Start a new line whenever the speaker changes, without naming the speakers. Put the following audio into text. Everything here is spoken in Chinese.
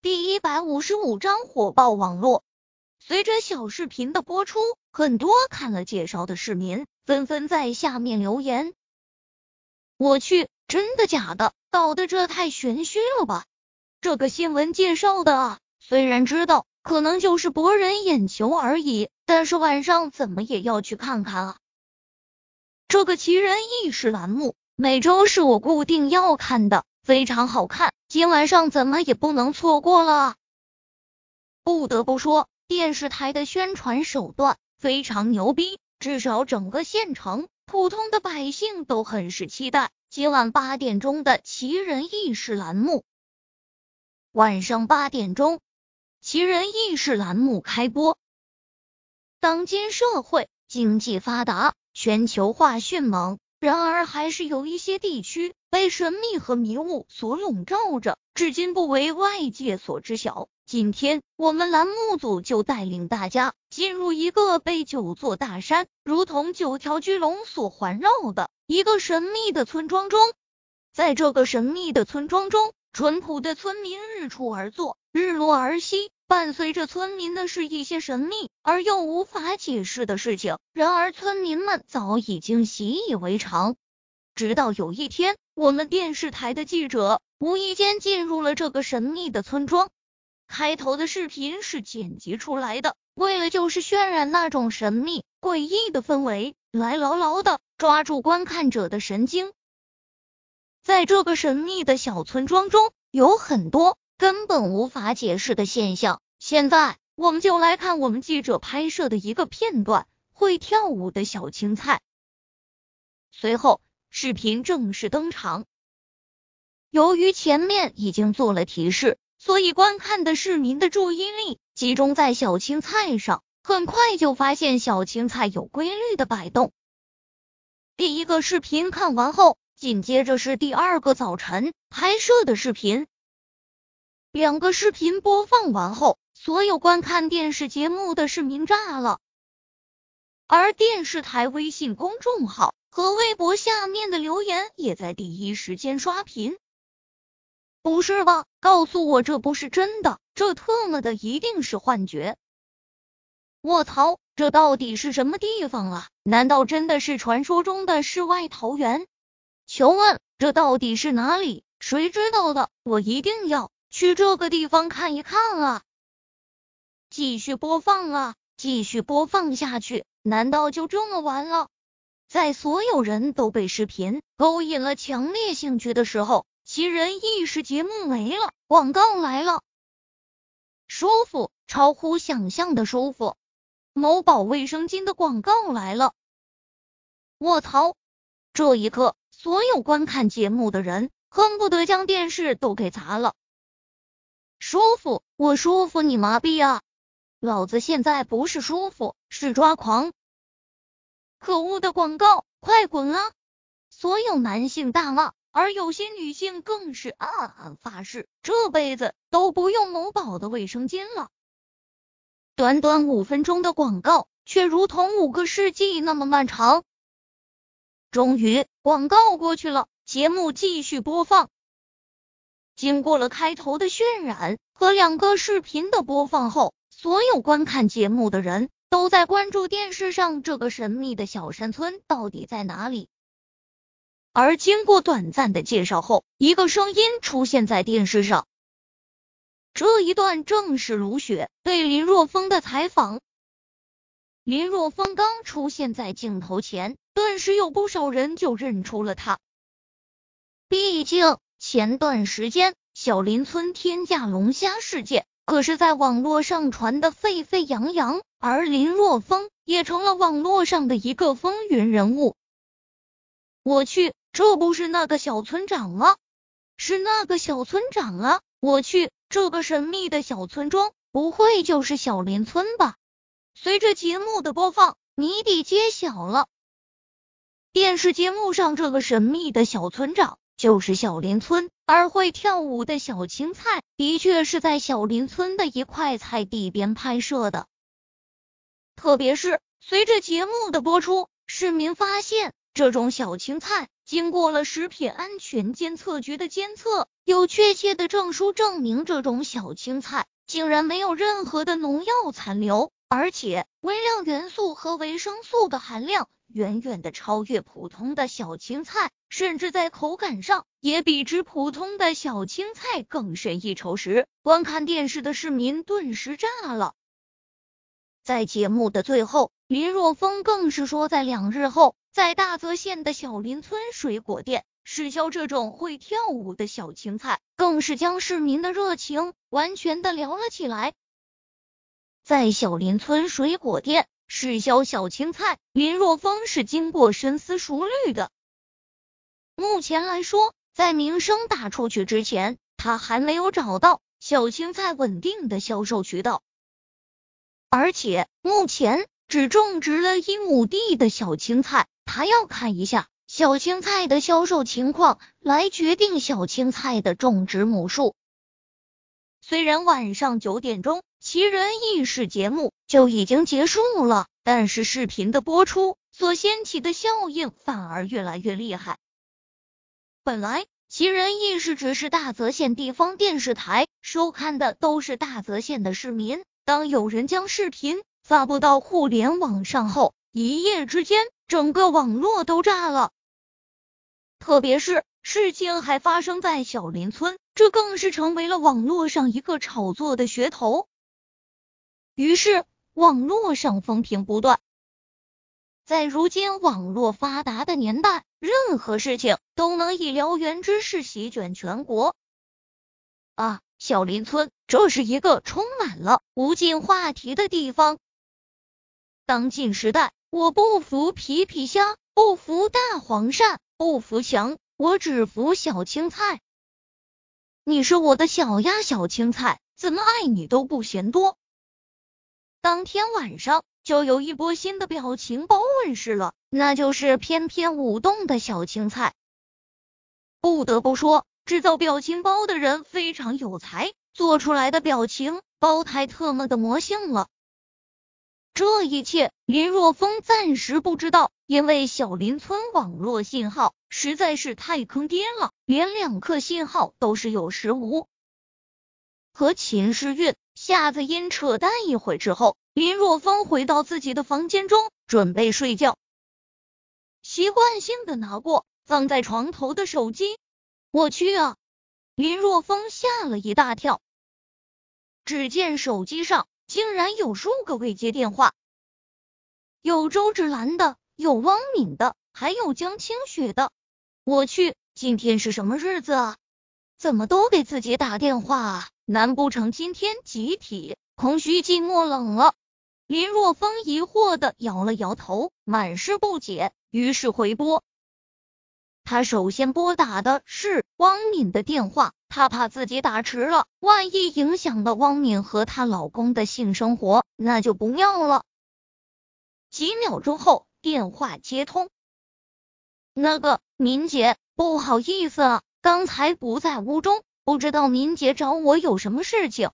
第一百五十五章火爆网络。随着小视频的播出，很多看了介绍的市民纷纷在下面留言：“我去，真的假的？搞得这太玄虚了吧！这个新闻介绍的啊，虽然知道可能就是博人眼球而已，但是晚上怎么也要去看看啊！这个奇人异事栏目，每周是我固定要看的。”非常好看，今晚上怎么也不能错过了。不得不说，电视台的宣传手段非常牛逼，至少整个县城普通的百姓都很是期待今晚八点钟的奇人异事栏目。晚上八点钟，奇人异事栏目开播。当今社会经济发达，全球化迅猛。然而，还是有一些地区被神秘和迷雾所笼罩着，至今不为外界所知晓。今天，我们栏目组就带领大家进入一个被九座大山如同九条巨龙所环绕的一个神秘的村庄中。在这个神秘的村庄中，淳朴的村民日出而作，日落而息。伴随着村民的是一些神秘而又无法解释的事情，然而村民们早已经习以为常。直到有一天，我们电视台的记者无意间进入了这个神秘的村庄。开头的视频是剪辑出来的，为了就是渲染那种神秘诡异的氛围，来牢牢的抓住观看者的神经。在这个神秘的小村庄中，有很多。根本无法解释的现象。现在，我们就来看我们记者拍摄的一个片段：会跳舞的小青菜。随后，视频正式登场。由于前面已经做了提示，所以观看的市民的注意力集中在小青菜上，很快就发现小青菜有规律的摆动。第一个视频看完后，紧接着是第二个早晨拍摄的视频。两个视频播放完后，所有观看电视节目的市民炸了，而电视台微信公众号和微博下面的留言也在第一时间刷屏。不是吧？告诉我这不是真的，这特么的一定是幻觉！我操，这到底是什么地方啊？难道真的是传说中的世外桃源？求问，这到底是哪里？谁知道的？我一定要。去这个地方看一看啊！继续播放啊！继续播放下去，难道就这么完了？在所有人都被视频勾引了强烈兴趣的时候，奇人异事节目没了，广告来了，舒服，超乎想象的舒服。某宝卫生巾的广告来了，卧槽！这一刻，所有观看节目的人恨不得将电视都给砸了。舒服，我舒服你麻痹啊！老子现在不是舒服，是抓狂！可恶的广告，快滚啊！所有男性大骂，而有些女性更是暗暗发誓，这辈子都不用某宝的卫生巾了。短短五分钟的广告，却如同五个世纪那么漫长。终于，广告过去了，节目继续播放。经过了开头的渲染和两个视频的播放后，所有观看节目的人都在关注电视上这个神秘的小山村到底在哪里。而经过短暂的介绍后，一个声音出现在电视上。这一段正是卢雪对林若风的采访。林若风刚出现在镜头前，顿时有不少人就认出了他，毕竟。前段时间，小林村天价龙虾事件可是在网络上传的沸沸扬扬，而林若风也成了网络上的一个风云人物。我去，这不是那个小村长吗？是那个小村长啊！我去，这个神秘的小村庄，不会就是小林村吧？随着节目的播放，谜底揭晓了。电视节目上这个神秘的小村长。就是小林村，而会跳舞的小青菜的确是在小林村的一块菜地边拍摄的。特别是随着节目的播出，市民发现这种小青菜经过了食品安全监测局的监测，有确切的证书证明这种小青菜竟然没有任何的农药残留，而且微量元素和维生素的含量远远的超越普通的小青菜，甚至在口感上也比之普通的小青菜更胜一筹时，观看电视的市民顿时炸了。在节目的最后，林若风更是说，在两日后。在大泽县的小林村水果店试销这种会跳舞的小青菜，更是将市民的热情完全的撩了起来。在小林村水果店试销小青菜，林若风是经过深思熟虑的。目前来说，在名声打出去之前，他还没有找到小青菜稳定的销售渠道，而且目前只种植了一亩地的小青菜。他要看一下小青菜的销售情况，来决定小青菜的种植亩数。虽然晚上九点钟奇人异事节目就已经结束了，但是视频的播出所掀起的效应反而越来越厉害。本来奇人异事只是大泽县地方电视台收看的，都是大泽县的市民。当有人将视频发布到互联网上后，一夜之间。整个网络都炸了，特别是事情还发生在小林村，这更是成为了网络上一个炒作的噱头。于是网络上风评不断。在如今网络发达的年代，任何事情都能以燎原之势席卷全国。啊，小林村，这是一个充满了无尽话题的地方。当今时代。我不服皮皮虾，不服大黄鳝，不服强，我只服小青菜。你是我的小鸭小青菜，怎么爱你都不嫌多。当天晚上就有一波新的表情包问世了，那就是翩翩舞动的小青菜。不得不说，制造表情包的人非常有才，做出来的表情包太特么的魔性了。这一切，林若风暂时不知道，因为小林村网络信号实在是太坑爹了，连两克信号都是有时无。和秦诗韵、夏子音扯淡一会之后，林若风回到自己的房间中，准备睡觉，习惯性的拿过放在床头的手机。我去啊！林若风吓了一大跳，只见手机上。竟然有数个未接电话，有周芷兰的，有汪敏的，还有江清雪的。我去，今天是什么日子啊？怎么都给自己打电话啊？难不成今天集体空虚、寂寞、冷了？林若风疑惑的摇了摇头，满是不解，于是回拨。他首先拨打的是汪敏的电话。她怕自己打迟了，万一影响到汪敏和她老公的性生活，那就不妙了。几秒钟后，电话接通。那个敏姐，不好意思啊，刚才不在屋中，不知道明姐找我有什么事情，